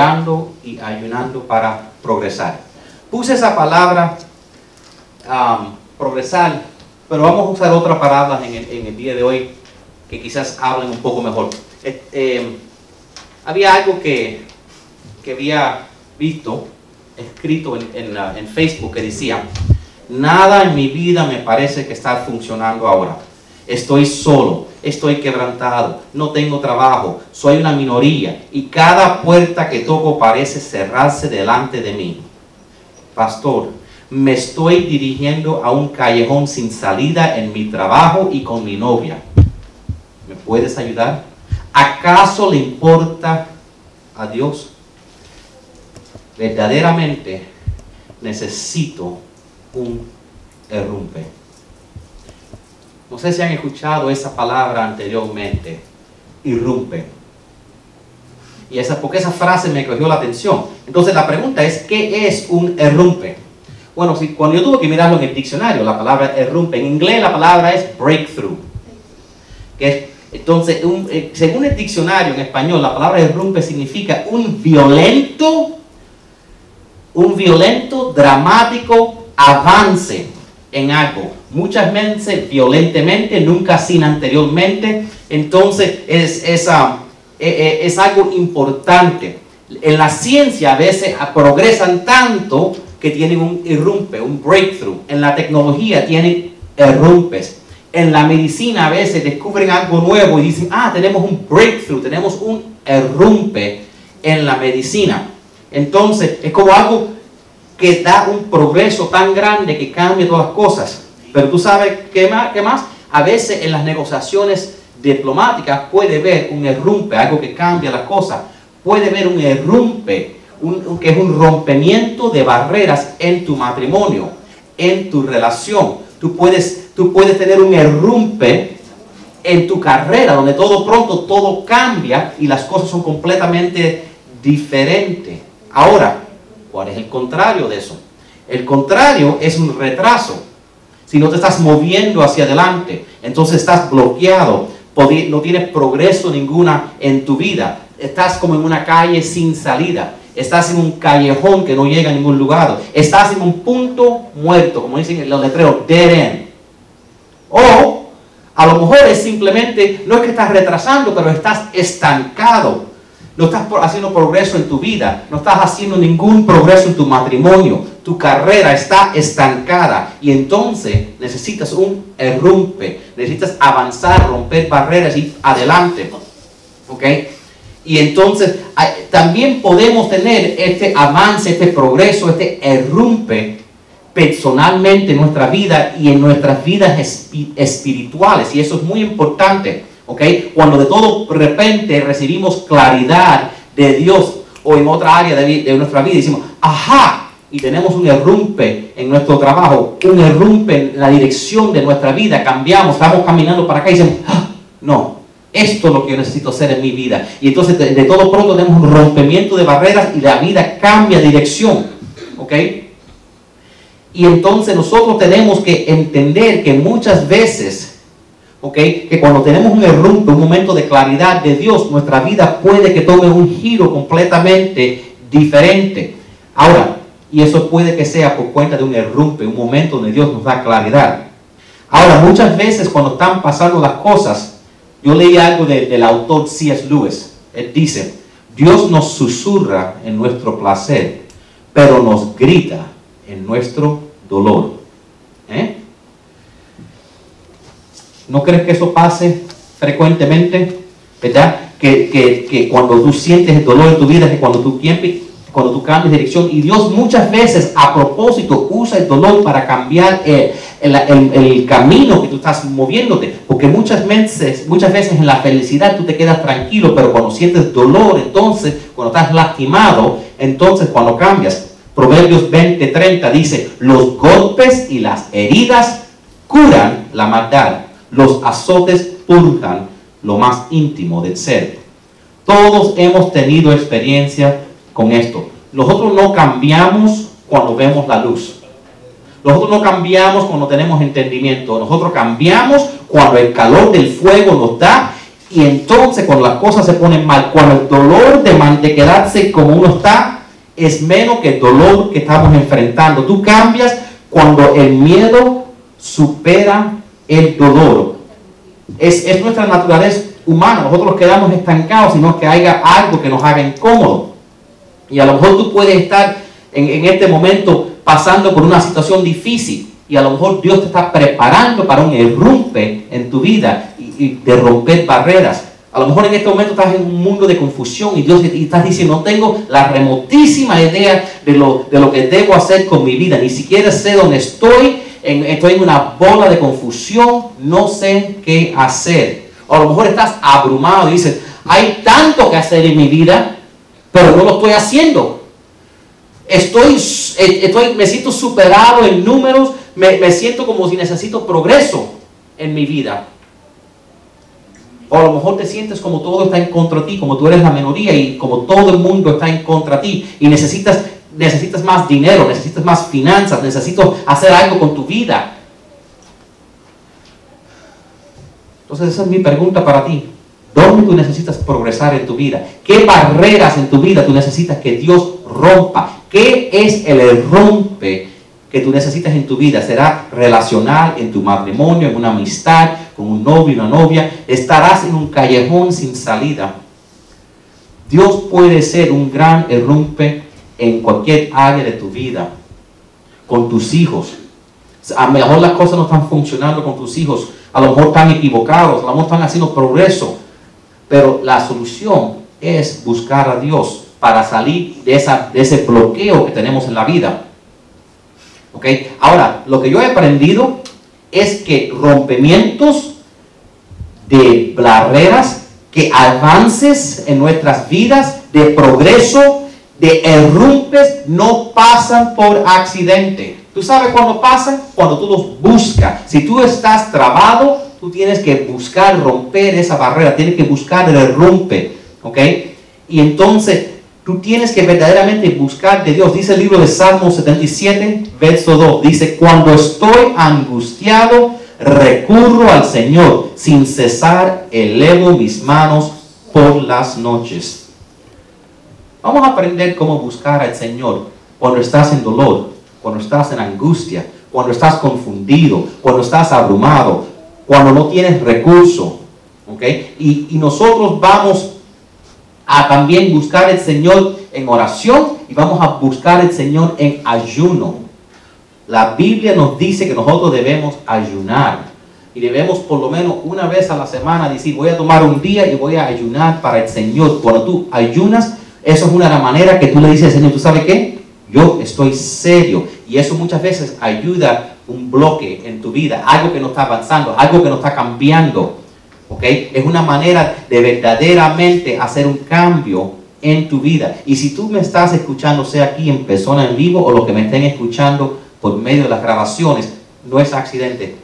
orando y ayunando para progresar. Puse esa palabra um, progresar, pero vamos a usar otra palabra en el, día de hoy que quizás hablen un poco mejor. Eh, em, había algo que, que, había visto escrito en, en Facebook que decía, nada en mi vida me parece que está funcionando ahora. Estoy solo, estoy quebrantado, no tengo trabajo, soy una minoría y cada puerta que toco parece cerrarse delante de mí. Pastor, me estoy dirigiendo a un callejón sin salida en mi trabajo y con mi novia. ¿Me puedes ayudar? ¿Acaso le importa a Dios? Verdaderamente necesito un errumpe. No sé si han escuchado esa palabra anteriormente, irrumpe. Y esa, porque esa frase me cogió la atención. Entonces la pregunta es, ¿qué es un errumpe? Bueno, cuando yo tuve que mirarlo en el diccionario, la palabra errumpe, en inglés la palabra es breakthrough. Que entonces, eh, según el diccionario en español, la palabra errumpe significa un violento, un violento, dramático avance en algo. Muchas veces violentamente, nunca sin anteriormente. Entonces, es, es, ah, eh, eh, es algo importante. En la ciencia a veces progresan tanto que tienen un irrumpe, un breakthrough. En la tecnología tienen irrumpes. En la medicina a veces descubren algo nuevo y dicen, ah, tenemos un breakthrough, tenemos un irrumpe en la medicina. Entonces, es como algo que da un progreso tan grande que cambia todas las cosas. Pero tú sabes qué más, qué más? A veces en las negociaciones diplomáticas puede haber un irrumpe, algo que cambia la cosa. Puede haber un irrumpe que es un rompimiento de barreras en tu matrimonio, en tu relación. Tú puedes, tú puedes tener un errumpe en tu carrera, donde todo pronto todo cambia y las cosas son completamente diferentes. Ahora, ¿cuál es el contrario de eso? El contrario es un retraso. Si no te estás moviendo hacia adelante, entonces estás bloqueado, no tienes progreso ninguna en tu vida. Estás como en una calle sin salida. Estás en un callejón que no llega a ningún lugar. Estás en un punto muerto, como dicen los letreros, dead end. O a lo mejor es simplemente, no es que estás retrasando, pero estás estancado. No estás haciendo progreso en tu vida. No estás haciendo ningún progreso en tu matrimonio. Tu carrera está estancada. Y entonces necesitas un errumpe. Necesitas avanzar, romper barreras y adelante. ¿Ok? Y entonces también podemos tener este avance, este progreso, este errumpe personalmente en nuestra vida y en nuestras vidas espirituales. Y eso es muy importante, ¿ok? Cuando de todo repente recibimos claridad de Dios o en otra área de, de nuestra vida, decimos, ajá, y tenemos un errumpe en nuestro trabajo, un errumpe en la dirección de nuestra vida, cambiamos, estamos caminando para acá y decimos, ah, no, esto es lo que yo necesito hacer en mi vida. Y entonces de, todo pronto tenemos un rompimiento de barreras y la vida cambia de dirección. ¿Ok? Y entonces nosotros tenemos que entender que muchas veces, ¿ok? Que cuando tenemos un errumpe, un momento de claridad de Dios, nuestra vida puede que tome un giro completamente diferente. Ahora, y eso puede que sea por cuenta de un errumpe, un momento donde Dios nos da claridad. Ahora, muchas veces cuando están pasando las cosas, yo leí algo del autor C.S. Lewis. Él dice, Dios nos susurra en nuestro placer, pero nos grita en nuestro dolor. ¿Eh? ¿No crees que eso pase frecuentemente? ¿Verdad? Que, que, cuando tú sientes el dolor en tu vida, que cuando tú cambias de dirección. Y Dios muchas veces a propósito usa el dolor para cambiar eh, el, el, camino que tú estás moviéndote. Porque muchas veces, muchas veces en la felicidad tú te quedas tranquilo, pero cuando sientes dolor, entonces, cuando estás lastimado, entonces cuando cambias. Proverbios 20:30 dice, los golpes y las heridas curan la maldad, los azotes purgan lo más íntimo del ser. Todos hemos tenido experiencia con esto. Nosotros no cambiamos cuando vemos la luz. Nosotros no cambiamos cuando tenemos entendimiento. Nosotros cambiamos cuando el calor del fuego nos da Y entonces cuando las cosas se ponen mal, cuando el dolor de, de quedarse como uno está es menos que el dolor que estamos enfrentando. Tú cambias cuando el miedo supera el dolor. Es, es nuestra naturaleza humana. Nosotros nos quedamos estancados, sino que haya algo que nos haga incómodo. Y a lo mejor tú puedes estar en, en este momento pasando por una situación difícil. Y a lo mejor Dios te está preparando para un irrumpe en tu vida y, y de romper barreras. A lo mejor en este momento estás en un mundo de confusión y Dios y estás diciendo, no tengo la remotísima idea de lo, de lo que debo hacer con mi vida. Ni siquiera sé dónde estoy. Estoy en una bola de confusión. No sé qué hacer. O a lo mejor estás abrumado y dices, hay tanto que hacer en mi vida, pero no lo estoy haciendo. Estoy, eh, estoy, me siento superado en números, me, me siento como si necesito progreso en mi vida. O a lo mejor te sientes como todo está en contra de ti, como tú eres la minoría y como todo el mundo está en contra de ti y necesitas, necesitas más dinero, necesitas más finanzas, necesitas hacer algo con tu vida. Entonces esa es mi pregunta para ti. ¿Dónde tú necesitas progresar en tu vida? ¿Qué barreras en tu vida tú necesitas que Dios rompa? ¿Qué es el rompe que tú necesitas en tu vida? ¿Será relacional en tu matrimonio, en una amistad, con un novio, una novia? ¿Estarás en un callejón sin salida? Dios puede ser un gran rompe en cualquier área de tu vida, con tus hijos. A lo mejor las cosas no están funcionando con tus hijos, a lo mejor están equivocados, a lo mejor están haciendo progreso, pero la solución es buscar a Dios para salir de, ese bloqueo que tenemos en la vida. ¿Ok? Ahora, lo que yo he aprendido es que rompimientos de barreras, que avances en nuestras vidas, de progreso, de errumpes, no pasan por accidente. ¿Tú sabes cuándo pasan? Cuando tú los buscas. Si tú estás trabado, tú tienes que buscar romper esa barrera, tienes que buscar el errumpe. ¿Ok? Y entonces tú tienes que verdaderamente buscar de Dios. Dice el libro de Salmo 77, verso 2. Dice, cuando estoy angustiado, recurro al Señor. Sin cesar, elevo mis manos por las noches. Vamos a aprender cómo buscar al Señor cuando estás en dolor, cuando estás en angustia, cuando estás confundido, cuando estás abrumado, cuando no tienes recurso. ¿ok? Y, y nosotros vamos a también buscar al Señor en oración y vamos a buscar al Señor en ayuno. La Biblia nos dice que nosotros debemos ayunar y debemos por lo menos una vez a la semana decir voy a tomar un día y voy a ayunar para el Señor. Cuando tú ayunas, eso es una maneras que tú le dices al Señor, ¿tú sabes qué? Yo estoy serio y eso muchas veces ayuda un bloque en tu vida, algo que no está avanzando, algo que no está cambiando. ¿ok? Es una manera de verdaderamente hacer un cambio en tu vida. Y si tú me estás escuchando, sea aquí en persona en vivo o los que me estén escuchando por medio de las grabaciones, no es accidente.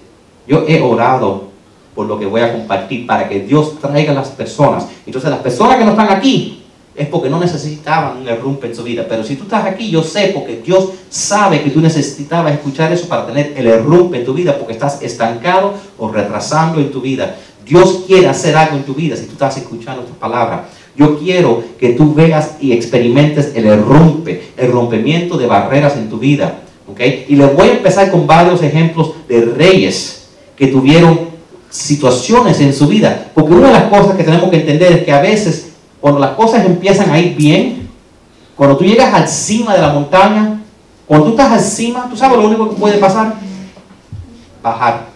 Yo he orado por lo que voy a compartir para que Dios traiga a las personas. Entonces las personas que no están aquí es porque no necesitaban un derrumbe en su vida. Pero si tú estás aquí, yo sé porque Dios sabe que tú necesitabas escuchar eso para tener el derrumbe en tu vida porque estás estancado o retrasando en tu vida. Dios quiere hacer algo en tu vida si tú estás escuchando esta palabra. Yo quiero que tú veas y experimentes el rompe, el rompimiento de barreras en tu vida. ¿ok? Y les voy a empezar con varios ejemplos de reyes que tuvieron situaciones en su vida. Porque una de las cosas que tenemos que entender es que a veces cuando las cosas empiezan a ir bien, cuando tú llegas al cima de la montaña, cuando tú estás al cima, tú sabes lo único que puede pasar, bajar.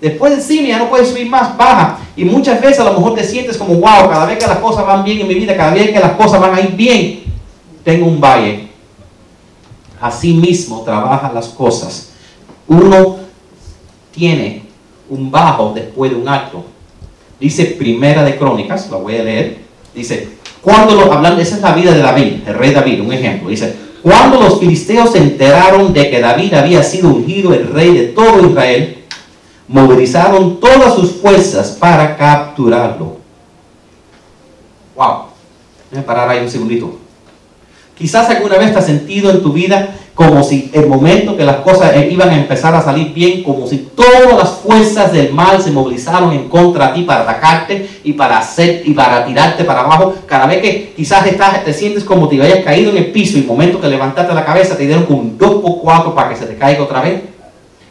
Después de cima ya no puedes subir más, baja. Y muchas veces a lo mejor te sientes como, wow, cada vez que las cosas van bien en mi vida, cada vez que las cosas van a ir bien, tengo un valle. Así mismo trabajan las cosas. Uno tiene un bajo después de un alto. Dice Primera de Crónicas, la voy a leer. Dice, cuando los, hablando, esa es la vida de David, el rey David, un ejemplo. Dice, cuando los filisteos se enteraron de que David había sido ungido el rey de todo Israel, movilizaron todas sus fuerzas para capturarlo. Wow. Déjame parar ahí un segundito. Quizás alguna vez te has sentido en tu vida como si el momento que las cosas iban a empezar a salir bien, como si todas las fuerzas del mal se movilizaron en contra de ti para atacarte y para hacer y para tirarte para abajo. Cada vez que quizás estás, te sientes como si hayas caído en el piso y el momento que levantaste la cabeza te dieron con 2 por 4 para que se te caiga otra vez.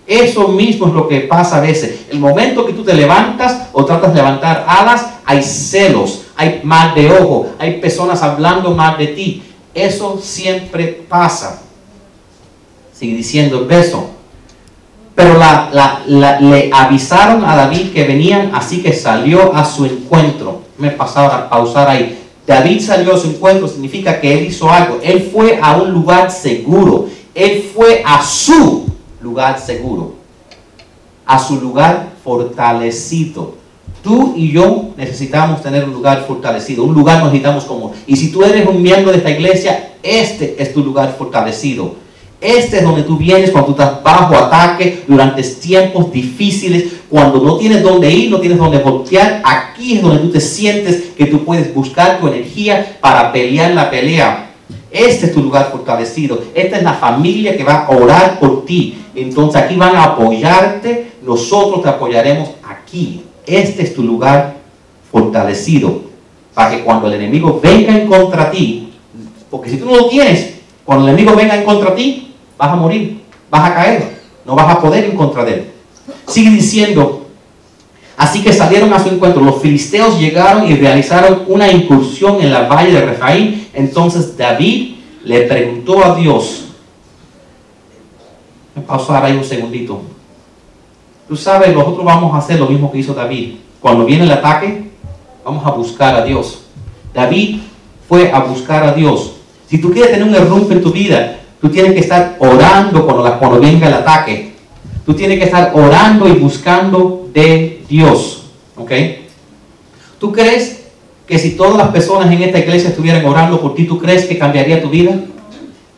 Eso mismo es lo que pasa a veces. El momento que tú te levantas o tratas de levantar alas, hay celos, hay mal de ojo, hay personas hablando mal de ti. Eso siempre pasa. Sigue diciendo el verso. Pero le avisaron a David que venían, así que salió a su encuentro. Me pasaba a pausar ahí. David salió a su encuentro, significa que él hizo algo. Él fue a un lugar seguro. Él fue a su lugar seguro. A su lugar fortalecido. Tú y yo necesitamos tener un lugar fortalecido. Un lugar necesitamos como. Y si tú eres un miembro de esta iglesia, este es tu lugar fortalecido. Este es donde tú vienes cuando tú estás bajo ataque, durante tiempos difíciles, cuando no tienes dónde ir, no tienes dónde voltear. Aquí es donde tú te sientes que tú puedes buscar tu energía para pelear la pelea. Este es tu lugar fortalecido. Esta es la familia que va a orar por ti. Entonces aquí van a apoyarte. Nosotros te apoyaremos aquí. Este es tu lugar fortalecido. Para que cuando el enemigo venga en contra ti, porque si tú no lo tienes, cuando el enemigo venga en contra ti, vas a morir, vas a caer, no vas a poder en contra de él. Sigue diciendo, así que salieron a su encuentro, los filisteos llegaron y realizaron una incursión en la valle de Refaín, entonces David le preguntó a Dios, me pausar ahí un segundito, tú sabes, nosotros vamos a hacer lo mismo que hizo David, cuando viene el ataque, vamos a buscar a Dios. David fue a buscar a Dios. Si tú quieres tener un error en tu vida, Tú tienes que estar orando cuando, cuando venga el ataque. Tú tienes que estar orando y buscando de Dios. ¿Ok? ¿Tú crees que si todas las personas en esta iglesia estuvieran orando por ti, ¿tú crees que cambiaría tu vida?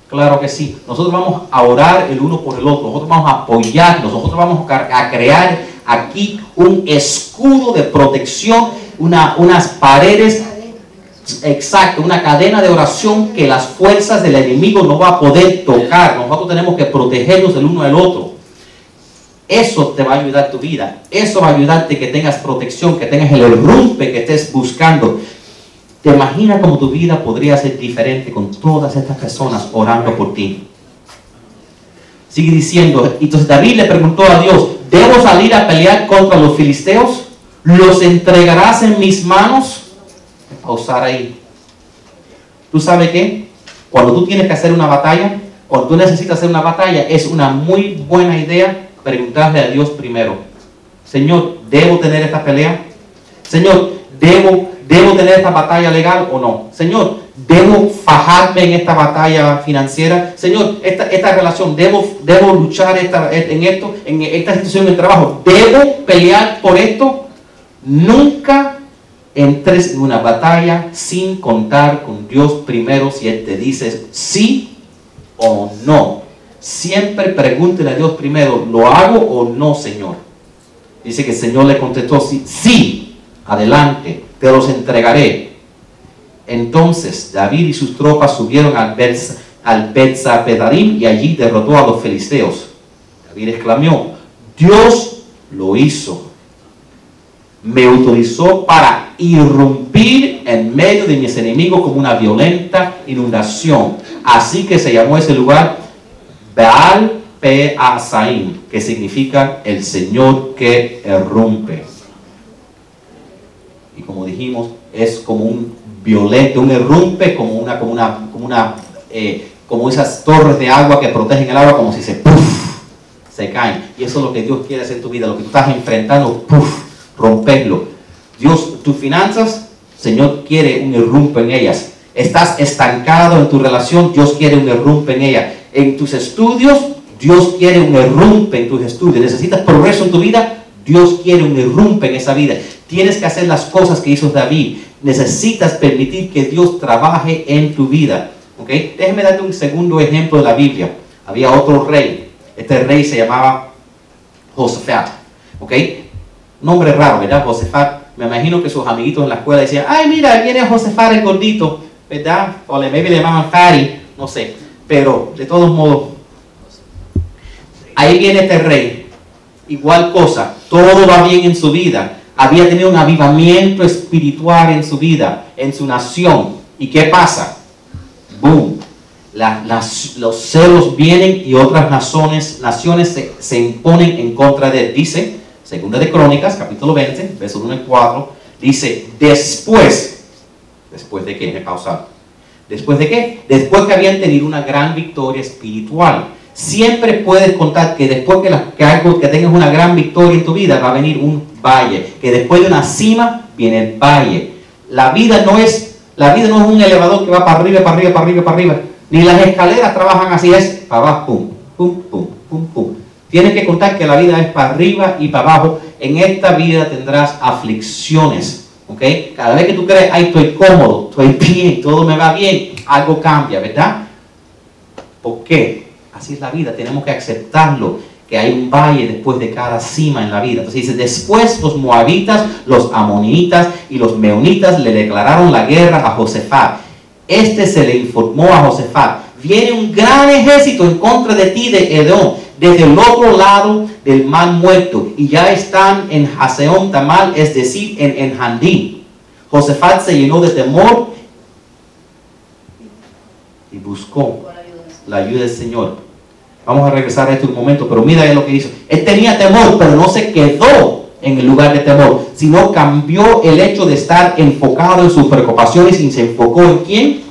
Claro que sí. Nosotros vamos a orar el uno por el otro. Nosotros vamos a apoyarnos. Nosotros vamos a crear aquí un escudo de protección, una, unas paredes Exacto, una cadena de oración que las fuerzas del enemigo no va a poder tocar. Nosotros tenemos que protegernos el uno del otro. Eso te va a ayudar tu vida. Eso va a ayudarte que tengas protección, que tengas el rumpe que estés buscando. ¿Te imaginas cómo tu vida podría ser diferente con todas estas personas orando por ti? Sigue diciendo, entonces David le preguntó a Dios, ¿debo salir a pelear contra los filisteos? ¿Los entregarás en mis manos? Usar ahí. ¿Tú sabes qué? Cuando tú tienes que hacer una batalla, cuando tú necesitas hacer una batalla, es una muy buena idea preguntarle a Dios primero. Señor, ¿debo tener esta pelea? Señor, ¿debo, ¿debo tener esta batalla legal o no? Señor, ¿debo fajarme en esta batalla financiera? Señor, esta, esta relación, ¿debo, ¿debo luchar esta, en esto, en esta situación de trabajo? ¿Debo pelear por esto? Nunca entres en una batalla sin contar con Dios primero si Él te dice sí o no. Siempre pregúntele a Dios primero, ¿lo hago o no, Señor? Dice que el Señor le contestó, sí, adelante, te los entregaré. Entonces David y sus tropas subieron al, Bets, al Betzapedarim y allí derrotó a los filisteos. David exclamó, Dios lo hizo. Me autorizó para irrumpir en medio de mis enemigos como una violenta inundación. Así que se llamó ese lugar Baal Peasaim, que significa el Señor que irrumpe. Y como dijimos, es como un violento, un irrumpe, como una, como una, como una, eh, como esas torres de agua que protegen el agua, como si se se caen. Y eso es lo que Dios quiere hacer en tu vida, lo que tú estás enfrentando, puff, romperlo Dios, tus finanzas, Señor quiere un irrumpe en ellas. Estás estancado en tu relación, Dios quiere un irrumpe en ella. En tus estudios, Dios quiere un irrumpe en tus estudios. Necesitas progreso en tu vida, Dios quiere un irrumpe en esa vida. Tienes que hacer las cosas que hizo David. Necesitas permitir que Dios trabaje en tu vida. ¿Ok? Déjeme darte un segundo ejemplo de la Biblia. Había otro rey. Este rey se llamaba Josafat. ¿Ok? Nombre raro, ¿verdad? Josafat me imagino que sus amiguitos en la escuela decían, ay, mira, viene José el gordito, ¿verdad? O le, maybe le llamaban Fari, no sé. Pero, de todos modos, ahí viene este rey, igual cosa, todo va bien en su vida, había tenido un avivamiento espiritual en su vida, en su nación. ¿Y qué pasa? ¡Boom! los celos vienen y otras naciones, naciones se, se, imponen en contra de él. Dice, segunda de Crónicas, capítulo 20, verso 1 y 4, dice, después, después de que, me pausado, después de qué? Después que habían tenido una gran victoria espiritual. Siempre puedes contar que después que, la, que, algo, que tengas una gran victoria en tu vida va a venir un valle, que después de una cima viene el valle. La vida no es, la vida no es un elevador que va para arriba, para arriba, para arriba, para arriba ni las escaleras trabajan así, es para abajo, pum, pum, pum, pum, pum. Tienes que contar que la vida es para arriba y para abajo. En esta vida tendrás aflicciones. ¿ok? Cada vez que tú crees, ay, estoy cómodo, estoy bien, todo me va bien, algo cambia, ¿verdad? ¿Por qué? Así es la vida, tenemos que aceptarlo, que hay un valle después de cada cima en la vida. Entonces dice, después los moabitas, los amonitas y los meonitas le declararon la guerra a Josefat este se le informó a Josefat, viene un gran ejército en contra de ti de Edom, desde el otro lado del mar muerto, y ya están en Haseón Tamal, es decir, en Enhandí. Josefat se llenó de temor y buscó la ayuda del Señor. Vamos a regresar a esto un momento, pero mira lo que hizo. Él tenía temor, pero no se quedó en el lugar de temor, sino cambió el hecho de estar enfocado en sus preocupaciones y se enfocó en quién?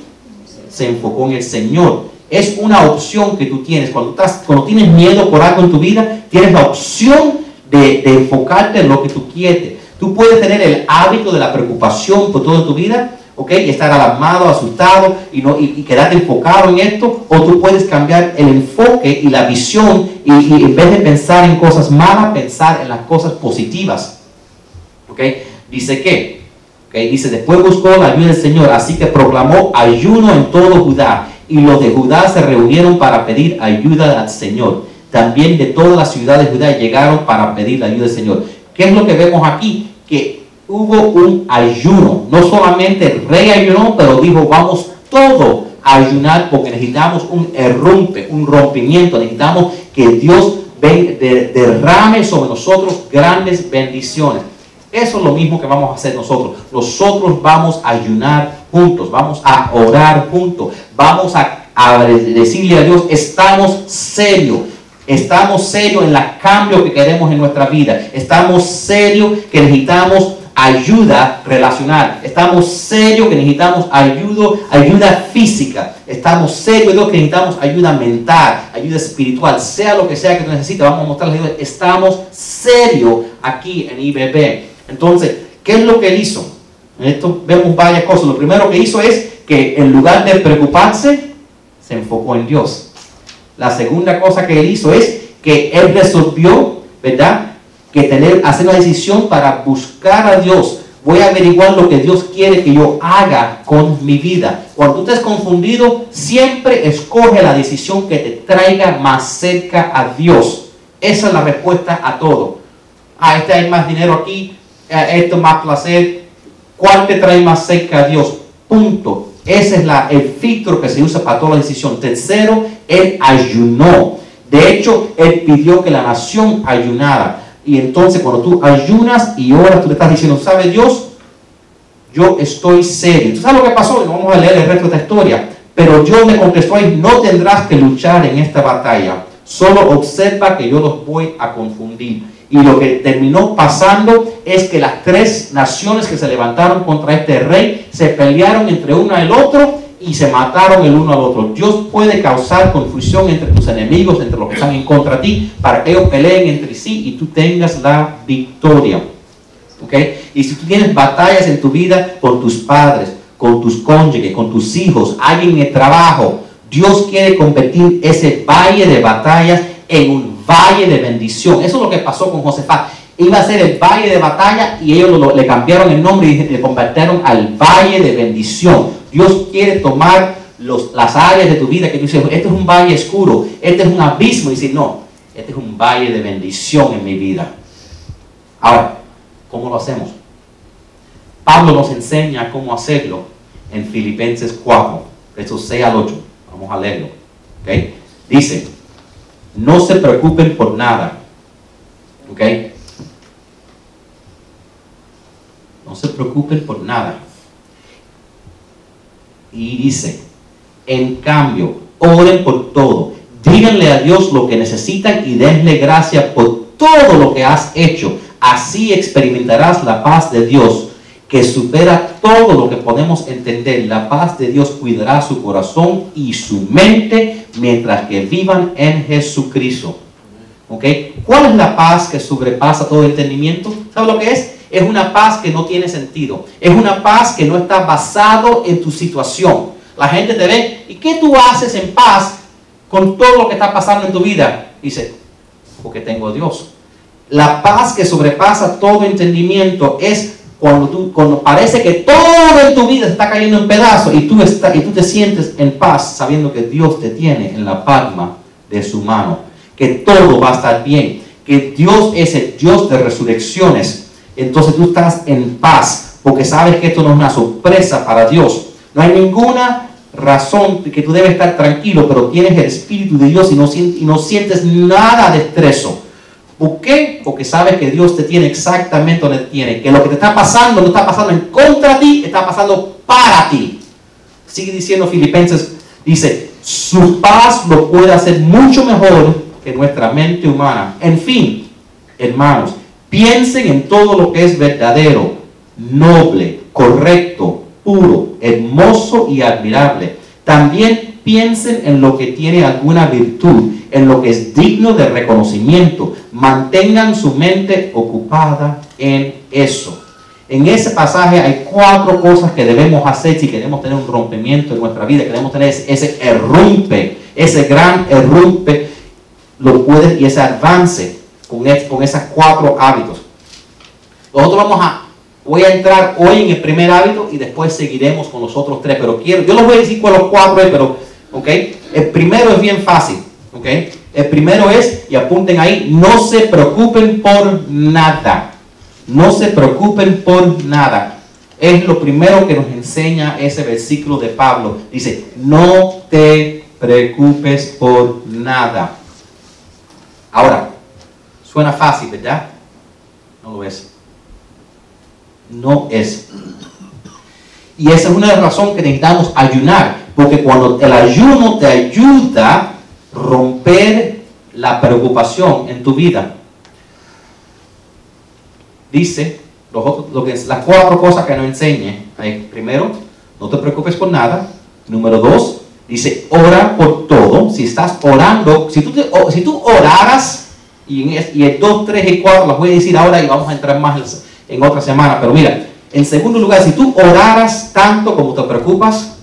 Se enfocó en el Señor. Es una opción que tú tienes. Cuando, estás, cuando tienes miedo por algo en tu vida, tienes la opción de, enfocarte en lo que tú quieres. Tú puedes tener el hábito de la preocupación por toda tu vida, ¿ok? Y estar alarmado, asustado y, no, y, quedarte enfocado en esto, o tú puedes cambiar el enfoque y la visión y, en vez de pensar en cosas malas, pensar en las cosas positivas, ¿ok? Dice que, ¿ok? Dice, después buscó la ayuda del Señor, así que proclamó ayuno en todo Judá, y los de Judá se reunieron para pedir ayuda al Señor. También de todas las ciudades de Judá llegaron para pedir la ayuda del Señor. ¿Qué es lo que vemos aquí? Que hubo un ayuno. No solamente el rey ayunó, pero dijo, vamos todo a ayunar porque necesitamos un errumpe, un rompimiento. Necesitamos que Dios derrame sobre nosotros grandes bendiciones. Eso es lo mismo que vamos a hacer nosotros. Nosotros vamos a ayunar juntos, vamos a orar juntos, vamos a, decirle a Dios, estamos serios. Estamos serios en el cambio que queremos en nuestra vida. Estamos serios que necesitamos ayuda relacional. Estamos serios que necesitamos ayuda, ayuda física. Estamos serios que necesitamos ayuda mental, ayuda espiritual, sea lo que sea que necesite. Vamos a mostrarles, estamos serios aquí en IBB. Entonces, ¿qué es lo que él hizo? En esto vemos varias cosas. Lo primero que hizo es que en lugar de preocuparse, se enfocó en Dios. La segunda cosa que él hizo es que él resolvió, ¿verdad? que tener, hacer una decisión para buscar a Dios. Voy a averiguar lo que Dios quiere que yo haga con mi vida. Cuando tú estés confundido, siempre escoge la decisión que te traiga más cerca a Dios. Esa es la respuesta a todo. Ah, este hay más dinero aquí, eh, esto más placer. ¿Cuál te trae más cerca a Dios? Punto. Ese es la, el filtro que se usa para toda la decisión. Tercero, él ayunó. De hecho, él pidió que la nación ayunara. Y entonces cuando tú ayunas y oras, tú le estás diciendo, ¿sabe Dios? Yo estoy serio. ¿Tú sabes lo que pasó? vamos a leer el resto de esta historia. Pero Dios le contestó no tendrás que luchar en esta batalla. Solo observa que yo los voy a confundir. Y lo que terminó pasando es que las tres naciones que se levantaron contra este rey se pelearon entre uno el otro y se mataron el uno al otro. Dios puede causar confusión entre tus enemigos, entre los que están en contra de ti, para que ellos peleen entre sí y tú tengas la victoria. ¿Ok? Y si tú tienes batallas en tu vida con tus padres, con tus cónyuges, con tus hijos, alguien en el trabajo, Dios quiere convertir ese valle de batallas en un valle de bendición. Eso es lo que pasó con Josefat. Iba a ser el valle de batalla y ellos le cambiaron el nombre y le convirtieron al valle de bendición. Dios quiere tomar las áreas de tu vida que tú dices, este es un valle oscuro, este es un abismo, y decir, no, este es un valle de bendición en mi vida. Ahora, ¿cómo lo hacemos? Pablo nos enseña cómo hacerlo en Filipenses 4, versos 6 al 8. Vamos a leerlo. ¿okay? Dice, No se preocupen por nada. ¿Ok? No se preocupen por nada. Y dice, en cambio, oren por todo. Díganle a Dios lo que necesitan y denle gracia por todo lo que has hecho. Así experimentarás la paz de Dios que supera todo lo que podemos entender. La paz de Dios cuidará su corazón y su mente mientras que vivan en Jesucristo. ¿Ok? ¿Cuál es la paz que sobrepasa todo entendimiento? ¿Sabe lo que es? Es una paz que no tiene sentido. Es una paz que no está basado en tu situación. La gente te ve, ¿y qué tú haces en paz con todo lo que está pasando en tu vida? Dice, porque tengo Dios. La paz que sobrepasa todo entendimiento es cuando, tú, cuando parece que todo en tu vida está cayendo en pedazos y tú, está, y tú te sientes en paz sabiendo que Dios te tiene en la palma de su mano, que todo va a estar bien, que Dios es el Dios de resurrecciones. Entonces tú estás en paz porque sabes que esto no es una sorpresa para Dios. No hay ninguna razón que tú debes estar tranquilo, pero tienes el Espíritu de Dios y no, y no sientes nada de estreso. ¿Por qué? Porque sabes que Dios te tiene exactamente donde te tiene. Que lo que te está pasando no está pasando en contra de ti, está pasando para ti. Sigue diciendo Filipenses, dice, su paz lo puede hacer mucho mejor que nuestra mente humana. En fin, hermanos, piensen en todo lo que es verdadero, noble, correcto, puro, hermoso y admirable. También piensen en lo que tiene alguna virtud en lo que es digno de reconocimiento. Mantengan su mente ocupada en eso. En ese pasaje hay cuatro cosas que debemos hacer si queremos tener un rompimiento en nuestra vida, queremos tener ese errumpe, ese gran errumpe, lo puedes y ese avance con, con esos cuatro hábitos. Nosotros vamos a, voy a entrar hoy en el primer hábito y después seguiremos con los otros tres, pero quiero, yo les voy a decir cuáles los cuatro pero, ok, el primero es bien fácil. El primero es, y apunten ahí, no se preocupen por nada. No se preocupen por nada. Es lo primero que nos enseña ese versículo de Pablo. Dice, no te preocupes por nada. Ahora, suena fácil, ¿verdad? No lo es. No es. Y esa es una de las razones que necesitamos ayunar. Porque cuando el ayuno te ayuda romper la preocupación en tu vida. Dice lo que es, las cuatro cosas que nos enseñe. Primero, no te preocupes por nada. Número dos, dice, ora por todo. Si estás orando, si tú, si tú oraras, y, en, y el 2, 3 y 4 las voy a decir ahora y vamos a entrar más en otra semana, pero mira, en segundo lugar, si tú oraras tanto como te preocupas,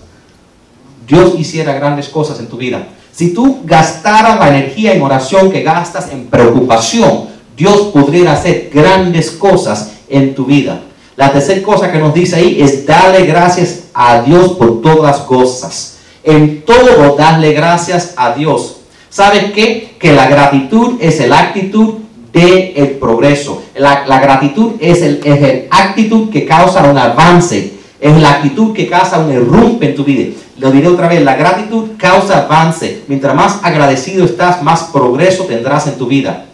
Dios hiciera grandes cosas en tu vida. Si tú gastaras la energía en oración que gastas en preocupación, Dios podría hacer grandes cosas en tu vida. La tercera cosa que nos dice ahí es darle gracias a Dios por todas las cosas. En todo darle gracias a Dios. ¿Sabes qué? Que la gratitud es la actitud del el progreso. La, gratitud es el, es el actitud que causa un avance. Es la actitud que causa un irrumpe en tu vida. Lo diré otra vez, la gratitud causa avance. Mientras más agradecido estás, más progreso tendrás en tu vida.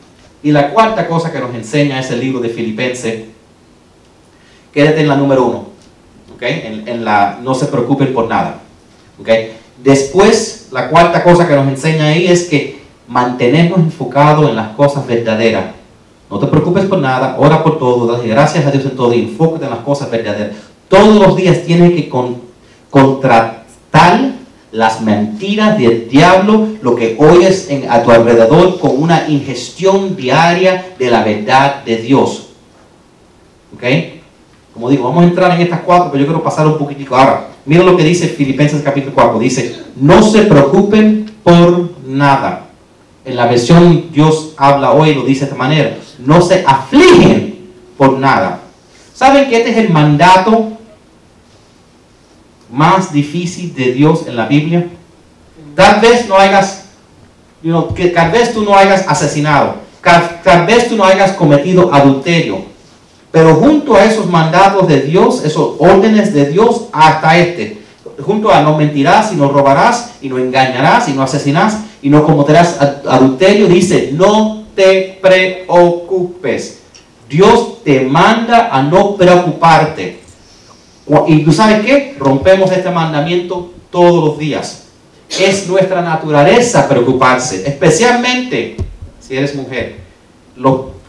Y la cuarta cosa que nos enseña es el libro de Filipenses. Quédate en la número uno. ¿okay? En, la no se preocupen por nada. ¿okay? Después, la cuarta cosa que nos enseña ahí es que mantenernos enfocados en las cosas verdaderas. No te preocupes por nada, ora por todo, gracias a Dios en todo y enfócate en las cosas verdaderas. Todos los días tienes que con, contra, tal las mentiras del diablo, lo que oyes a tu alrededor con una ingestión diaria de la verdad de Dios. ¿Ok? Como digo, vamos a entrar en estas cuatro, pero yo quiero pasar un poquitico ahora. Mira lo que dice Filipenses capítulo 4. Dice, no se preocupen por nada. En la versión Dios habla hoy, lo dice de esta manera. No se afligen por nada. ¿Saben que este es el mandato más difícil de Dios en la Biblia? Tal vez no hayas, que tal vez tú no hayas asesinado, tal, vez tú no hayas cometido adulterio, pero junto a esos mandatos de Dios, esos órdenes de Dios, hasta este, junto a no mentirás y no robarás y no engañarás y no asesinarás, y no cometerás adulterio, dice, no te preocupes. Dios te manda a no preocuparte. Y tú sabes qué? Rompemos este mandamiento todos los días. Es nuestra naturaleza preocuparse, especialmente si eres mujer.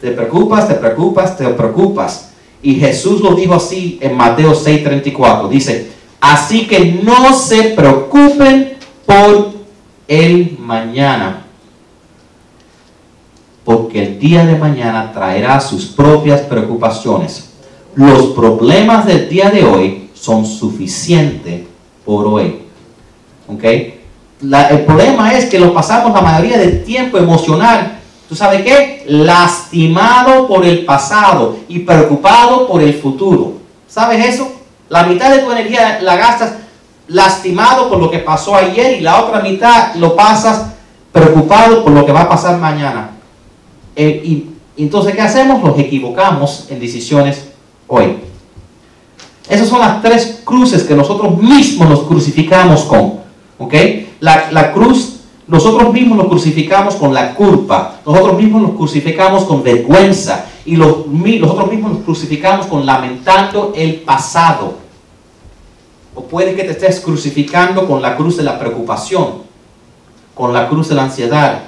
Te preocupas, te preocupas, te preocupas. Y Jesús lo dijo así en Mateo 6:34. Dice, así que no se preocupen por el mañana, porque el día de mañana traerá sus propias preocupaciones. Los problemas del día de hoy son suficientes por hoy. ¿Ok? el problema es que lo pasamos la mayoría del tiempo emocional ¿Tú sabes qué? Lastimado por el pasado y preocupado por el futuro. ¿Sabes eso? La mitad de tu energía la gastas lastimado por lo que pasó ayer y la otra mitad lo pasas preocupado por lo que va a pasar mañana. Eh, y, entonces, ¿qué hacemos? Nos equivocamos en decisiones hoy. Esas son las tres cruces que nosotros mismos nos crucificamos con. ¿Ok? La, la cruz nosotros mismos nos crucificamos con la culpa, nosotros mismos nos crucificamos con vergüenza y los, nosotros mismos nos crucificamos con lamentando el pasado. O puede que te estés crucificando con la cruz de la preocupación, con la cruz de la ansiedad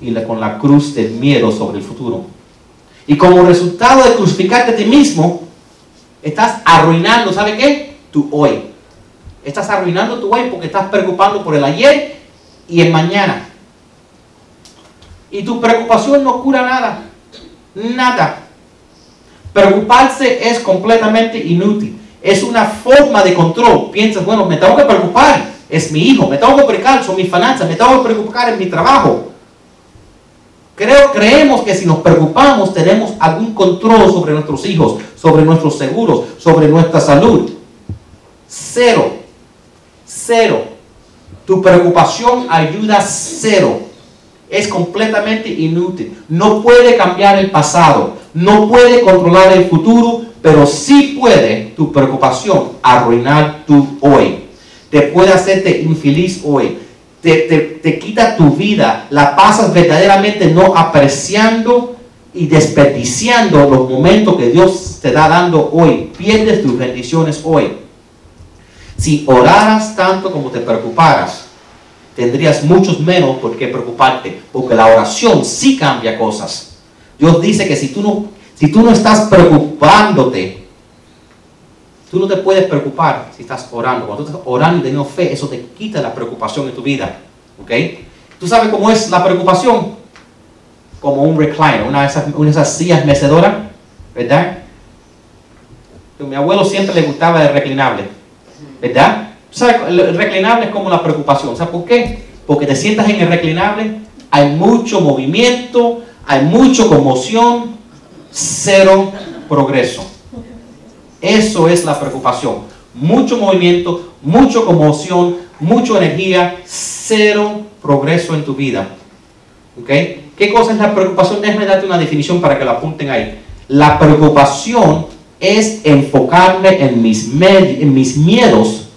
y con la cruz del miedo sobre el futuro. Y como resultado de crucificarte a ti mismo, estás arruinando, ¿sabe qué? Tu hoy. Estás arruinando tu hoy porque estás preocupando por el ayer y en mañana. Y tu preocupación no cura nada. Nada. Preocuparse es completamente inútil. Es una forma de control. Piensas, bueno, me tengo que preocupar. Es mi hijo. Me tengo que preocupar. Son mis finanzas. Me tengo que preocupar en mi trabajo. Creo, creemos que si nos preocupamos tenemos algún control sobre nuestros hijos, sobre nuestros seguros, sobre nuestra salud. Cero. Cero. Tu preocupación ayuda cero. Es completamente inútil. No puede cambiar el pasado. No puede controlar el futuro. Pero sí puede tu preocupación arruinar tu hoy. Te puede hacerte infeliz hoy. Te, te quita tu vida. La pasas verdaderamente no apreciando y desperdiciando los momentos que Dios te está dando hoy. Pierdes tus bendiciones hoy. Si oraras tanto como te preocuparas, tendrías muchos menos por qué preocuparte, porque la oración sí cambia cosas. Dios dice que si tú no, si tú no estás preocupándote, tú no te puedes preocupar si estás orando. Cuando tú estás orando y teniendo fe, eso te quita la preocupación en tu vida. ¿Ok? ¿Tú sabes cómo es la preocupación? Como un recliner, una de esas, una de esas sillas mecedoras, ¿verdad? mi abuelo siempre le gustaba el reclinable. ¿verdad? ¿Sabes? El reclinable es como la preocupación. ¿Sabes por qué? Porque te sientas en el reclinable, hay mucho movimiento, hay mucha conmoción, cero progreso. Eso es la preocupación. Mucho movimiento, mucha conmoción, mucha energía, cero progreso en tu vida. ¿Ok? ¿Qué cosa es la preocupación? Déjame darte una definición para que la apunten ahí. La preocupación es enfocarme en mis, en mis miedos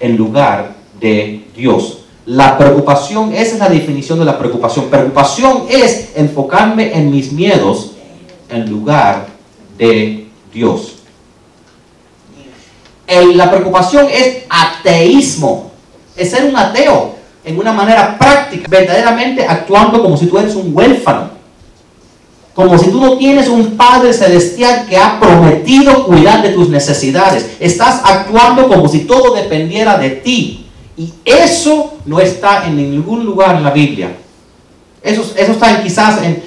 en lugar de Dios. La preocupación, esa es la definición de la preocupación. Preocupación es enfocarme en mis miedos en lugar de Dios. La preocupación es ateísmo, es ser un ateo en una manera práctica, verdaderamente actuando como si tú eres un huérfano como si tú no tienes un Padre Celestial que ha prometido cuidar de tus necesidades. Estás actuando como si todo dependiera de ti. Y eso no está en ningún lugar en la Biblia. Eso, eso está quizás en,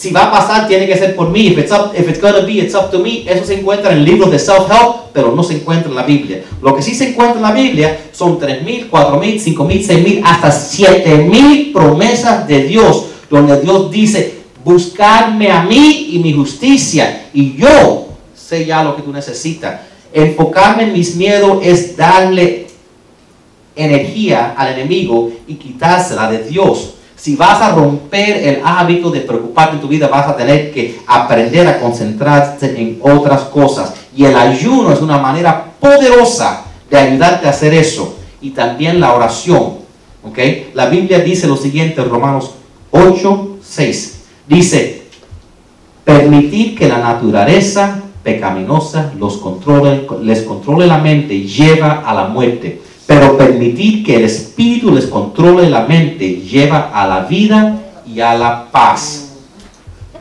si va a pasar, tiene que ser por mí. If it's, up, if it's gonna be, it's up to me. Eso se encuentra en libros de self-help, pero no se encuentra en la Biblia. Lo que sí se encuentra en la Biblia son 3.000, 4.000, 5.000, 6.000, hasta 7.000 promesas de Dios, donde Dios dice, buscarme a mí y mi justicia, y yo sé ya lo que tú necesitas. Enfocarme en mis miedos es darle energía al enemigo y quitársela de Dios. Si vas a romper el hábito de preocuparte en tu vida, vas a tener que aprender a concentrarte en otras cosas. Y el ayuno es una manera poderosa de ayudarte a hacer eso. Y también la oración. ¿Ok? La Biblia dice lo siguiente, Romanos 8, 6. Dice, permitir que la naturaleza pecaminosa los controle, les controle la mente lleva a la muerte, pero permitir que el espíritu les controle la mente lleva a la vida y a la paz.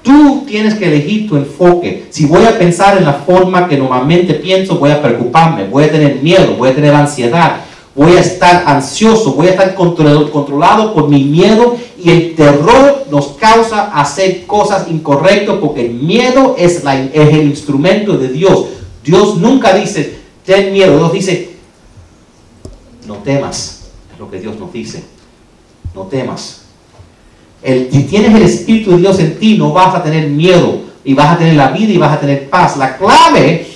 Tú tienes que elegir tu enfoque. Si voy a pensar en la forma que normalmente pienso, voy a preocuparme, voy a tener miedo, voy a tener ansiedad, voy a estar ansioso, voy a estar controlado por mi miedo y el terror nos causa hacer cosas incorrectas porque el miedo es, la, es el instrumento de Dios. Dios nunca dice, ten miedo, Dios dice, no temas, es lo que Dios nos dice, no temas. Si tienes el Espíritu de Dios en ti, no vas a tener miedo y vas a tener la vida y vas a tener paz. La clave,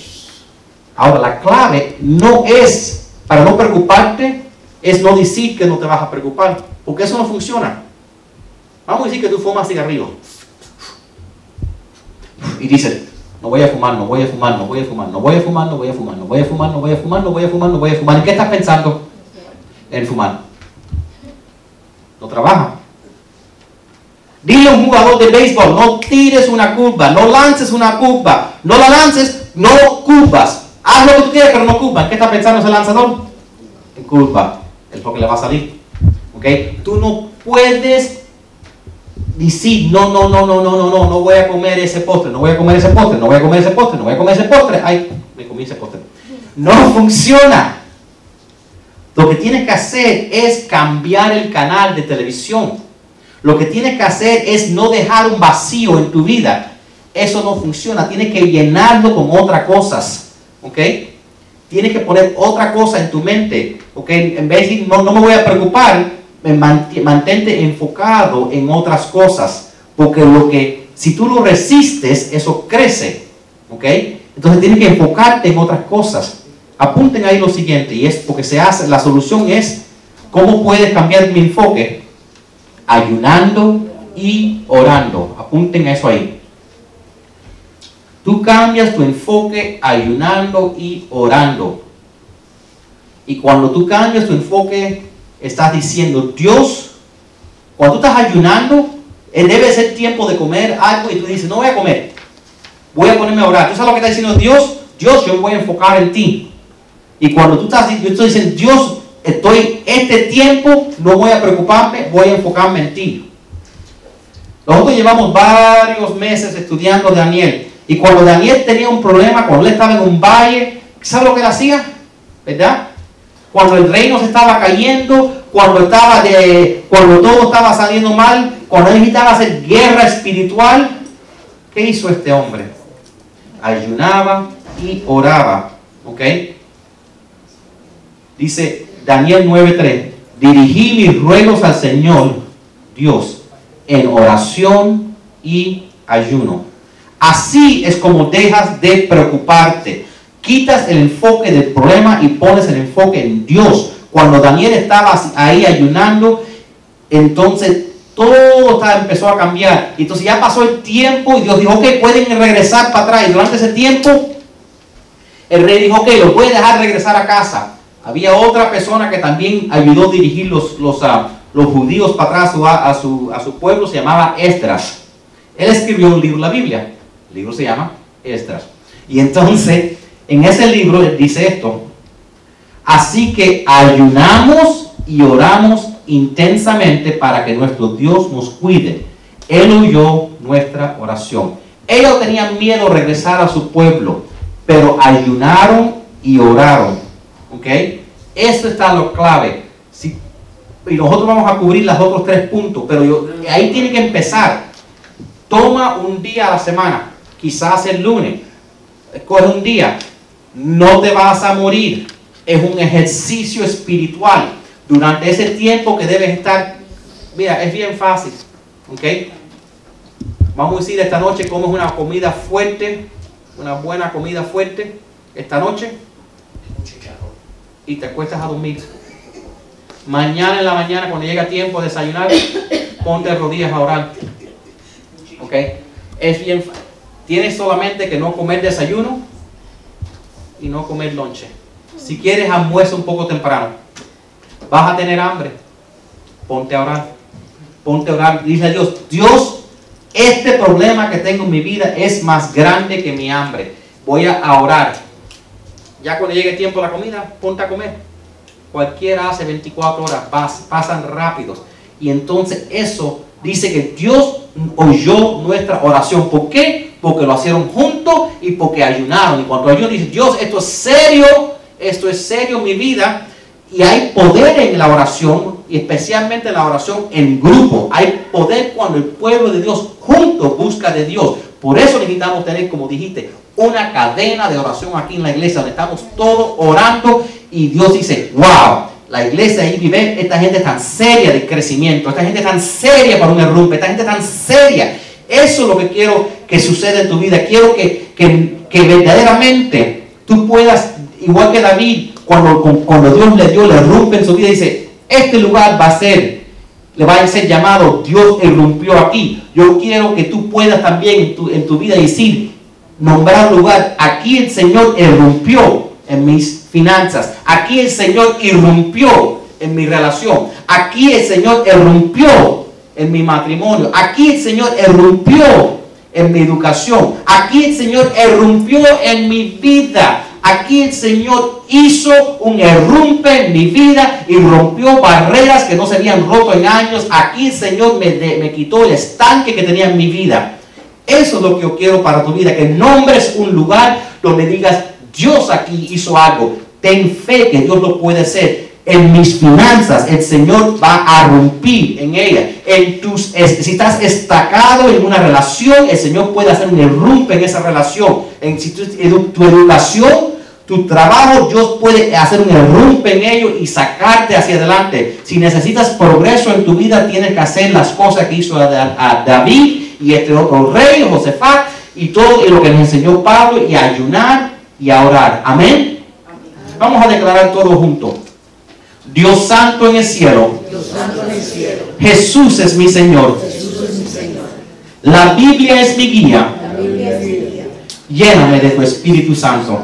ahora la clave no es, para no preocuparte, es no decir que no te vas a preocupar, porque eso no funciona. Vamos a decir que tú fumas cigarrillo y dices, no voy a fumar, no voy a fumar, no voy a fumar, no voy a fumar, no voy a fumar, no voy a fumar, no voy a fumar, no voy a fumar, no voy a fumar. ¿En qué estás pensando? En fumar. No trabaja. Dile a un jugador de béisbol, no tires una curva, no lances una curva, no la lances, no curvas. Haz lo que tú quieras, pero no curva. ¿En qué está pensando ese lanzador? En curva. Es porque le va a salir. ¿Ok? Tú no puedes decir, no, no, no, no, no, no, no, no voy a comer ese postre, no voy a comer ese postre, no voy a comer ese postre, no voy a comer ese postre. Ay, me comí ese postre. No funciona. Lo que tienes que hacer es cambiar el canal de televisión. Lo que tienes que hacer es no dejar un vacío en tu vida. Eso no funciona. Tienes que llenarlo con otras cosas. ¿Ok? Tienes que poner otra cosa en tu mente. ¿Ok? En vez de no, no me voy a preocupar, mantente enfocado en otras cosas. Porque lo que, si tú lo resistes, eso crece. ¿Ok? Entonces tienes que enfocarte en otras cosas. Apunten ahí lo siguiente, y es porque se hace, la solución es cómo puedes cambiar mi enfoque ayunando y orando. Apunten eso ahí. Tú cambias tu enfoque ayunando y orando. Y cuando tú cambias tu enfoque, estás diciendo, Dios, cuando tú estás ayunando, eh, debe ser tiempo de comer algo y tú dices, no voy a comer, voy a ponerme a orar. ¿Tú sabes lo que está diciendo Dios? Dios, yo voy a enfocar en ti. Y cuando tú estás, yo estoy diciendo, Dios, estoy este tiempo, no voy a preocuparme, voy a enfocarme en ti. Nosotros llevamos varios meses estudiando Daniel. Y cuando Daniel tenía un problema, cuando él estaba en un valle, ¿sabe lo que él hacía? ¿Verdad? Cuando el reino se estaba cayendo, cuando, estaba de, cuando todo estaba saliendo mal, cuando él necesitaba hacer guerra espiritual, ¿qué hizo este hombre? Ayunaba y oraba. ¿Ok? Dice, Daniel 9:3, dirigí mis ruegos al Señor Dios en oración y ayuno. Así es como dejas de preocuparte. Quitas el enfoque del problema y pones el enfoque en Dios. Cuando Daniel estaba ahí ayunando, entonces todo empezó a cambiar. Entonces ya pasó el tiempo y Dios dijo, ok, pueden regresar para atrás. Y durante ese tiempo, el rey dijo, ok, lo voy dejar regresar a casa. Había otra persona que también ayudó a dirigir los, los, uh, los judíos para atrás a, a, su, a su pueblo, se llamaba Estras. Él escribió un libro, la Biblia. El libro se llama Estras. Y entonces, en ese libro dice esto. Así que ayunamos y oramos intensamente para que nuestro Dios nos cuide. Él oyó nuestra oración. Ellos tenían miedo de regresar a su pueblo, pero ayunaron y oraron ¿Ok? Eso está lo clave. Si, y nosotros vamos a cubrir los otros tres puntos, pero ahí tiene que empezar. Toma un día a la semana, quizás el lunes. Coge un día. No te vas a morir. Es un ejercicio espiritual. Durante ese tiempo que debes estar, mira, es bien fácil. ¿Ok? Vamos a decir, esta noche comes una comida fuerte, una buena comida fuerte. Esta noche y te acuestas a dormir. Mañana en la mañana, cuando llega tiempo de desayunar, ponte rodillas a orar. ¿Ok? Es bien. Tienes solamente que no comer desayuno y no comer lonche. Si quieres, almuerzo un poco temprano. Vas a tener hambre. ponte a orar. Ponte a orar. Dice a Dios, Dios, este problema que tengo en mi vida es más grande que mi hambre. Voy a orar. Ya cuando llegue el tiempo de la comida, ponte a comer. Cualquiera hace 24 horas, pasan rápidos. Y entonces eso dice que Dios oyó nuestra oración. ¿Por qué? Porque lo hicieron juntos y porque ayunaron. Y cuando ayunan, dice Dios, esto es serio, esto es serio mi vida. Y hay poder en la oración, y especialmente en la oración en grupo. Hay poder cuando el pueblo de Dios juntos busca de Dios. Por eso necesitamos tener, como dijiste, una cadena de oración aquí en la iglesia, donde estamos todos orando y Dios dice, wow, la iglesia ahí vive, esta gente tan seria de crecimiento, esta gente tan seria para un errumpe, esta gente tan seria. Eso es lo que quiero que suceda en tu vida. Quiero que, que, verdaderamente tú puedas, igual que David, cuando, cuando Dios le dio el errumpe en su vida, dice, este lugar va a ser, le va a ser llamado, Dios irrumpió aquí. Yo quiero que tú puedas también en tu, en tu vida decir, nombrar lugar, aquí el Señor irrumpió en mis finanzas. Aquí el Señor irrumpió en mi relación. Aquí el Señor irrumpió en mi matrimonio. Aquí el Señor irrumpió en mi educación. Aquí el Señor irrumpió en mi vida. Aquí el Señor hizo un irrumpe en mi vida y rompió barreras que no se habían roto en años. Aquí el Señor me, me quitó el estanque que tenía en mi vida. Eso es lo que yo quiero para tu vida, que nombres un lugar donde digas, Dios aquí hizo algo. Ten fe que Dios lo puede hacer. En mis finanzas, el Señor va a romper en ella. En tus, si estás destacado en una relación, el Señor puede hacer un irrumpe en esa relación. En tu, educación, tu trabajo, Dios puede hacer un irrumpe en ello y sacarte hacia adelante. Si necesitas progreso en tu vida, tienes que hacer las cosas que hizo a, David y este otro rey, Josefat, y todo lo que nos enseñó Pablo, y ayunar y a orar. Amén. Vamos a declarar todo juntos. Dios santo en el cielo. Jesús es mi Señor. La Biblia es mi guía. Lléname de tu Espíritu Santo.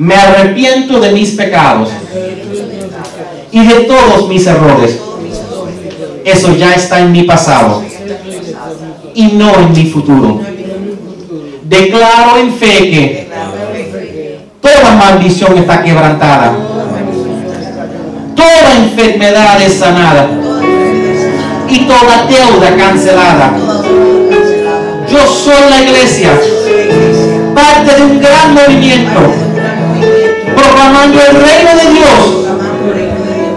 Me arrepiento de mis pecados y de todos mis errores. Eso ya está en mi pasado y no en mi futuro. Declaro en fe que toda maldición está quebrantada. Toda enfermedad es sanada. Y toda deuda cancelada. Yo soy la iglesia. Parte de un gran movimiento. Proclamando el reino de Dios.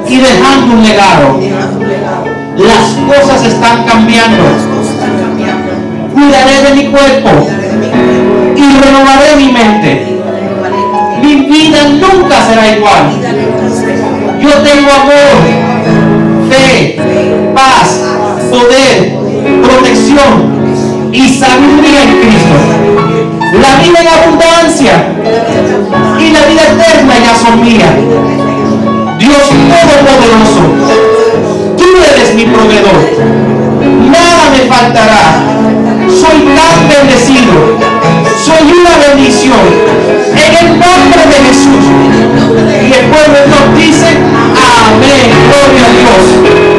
Y dejando un legado. Las cosas están cambiando. Cuidaré de mi cuerpo y renovaré mi mente. Mi vida nunca será igual. Yo tengo amor, fe, paz, poder, protección y sabiduría en Cristo la vida en abundancia y la vida eterna ya son mías. Dios Todopoderoso, tú eres mi proveedor. Nada me faltará. Soy tan bendecido. Soy una bendición. En el nombre de Jesús. Y el pueblo nos dice, amén. Gloria a Dios.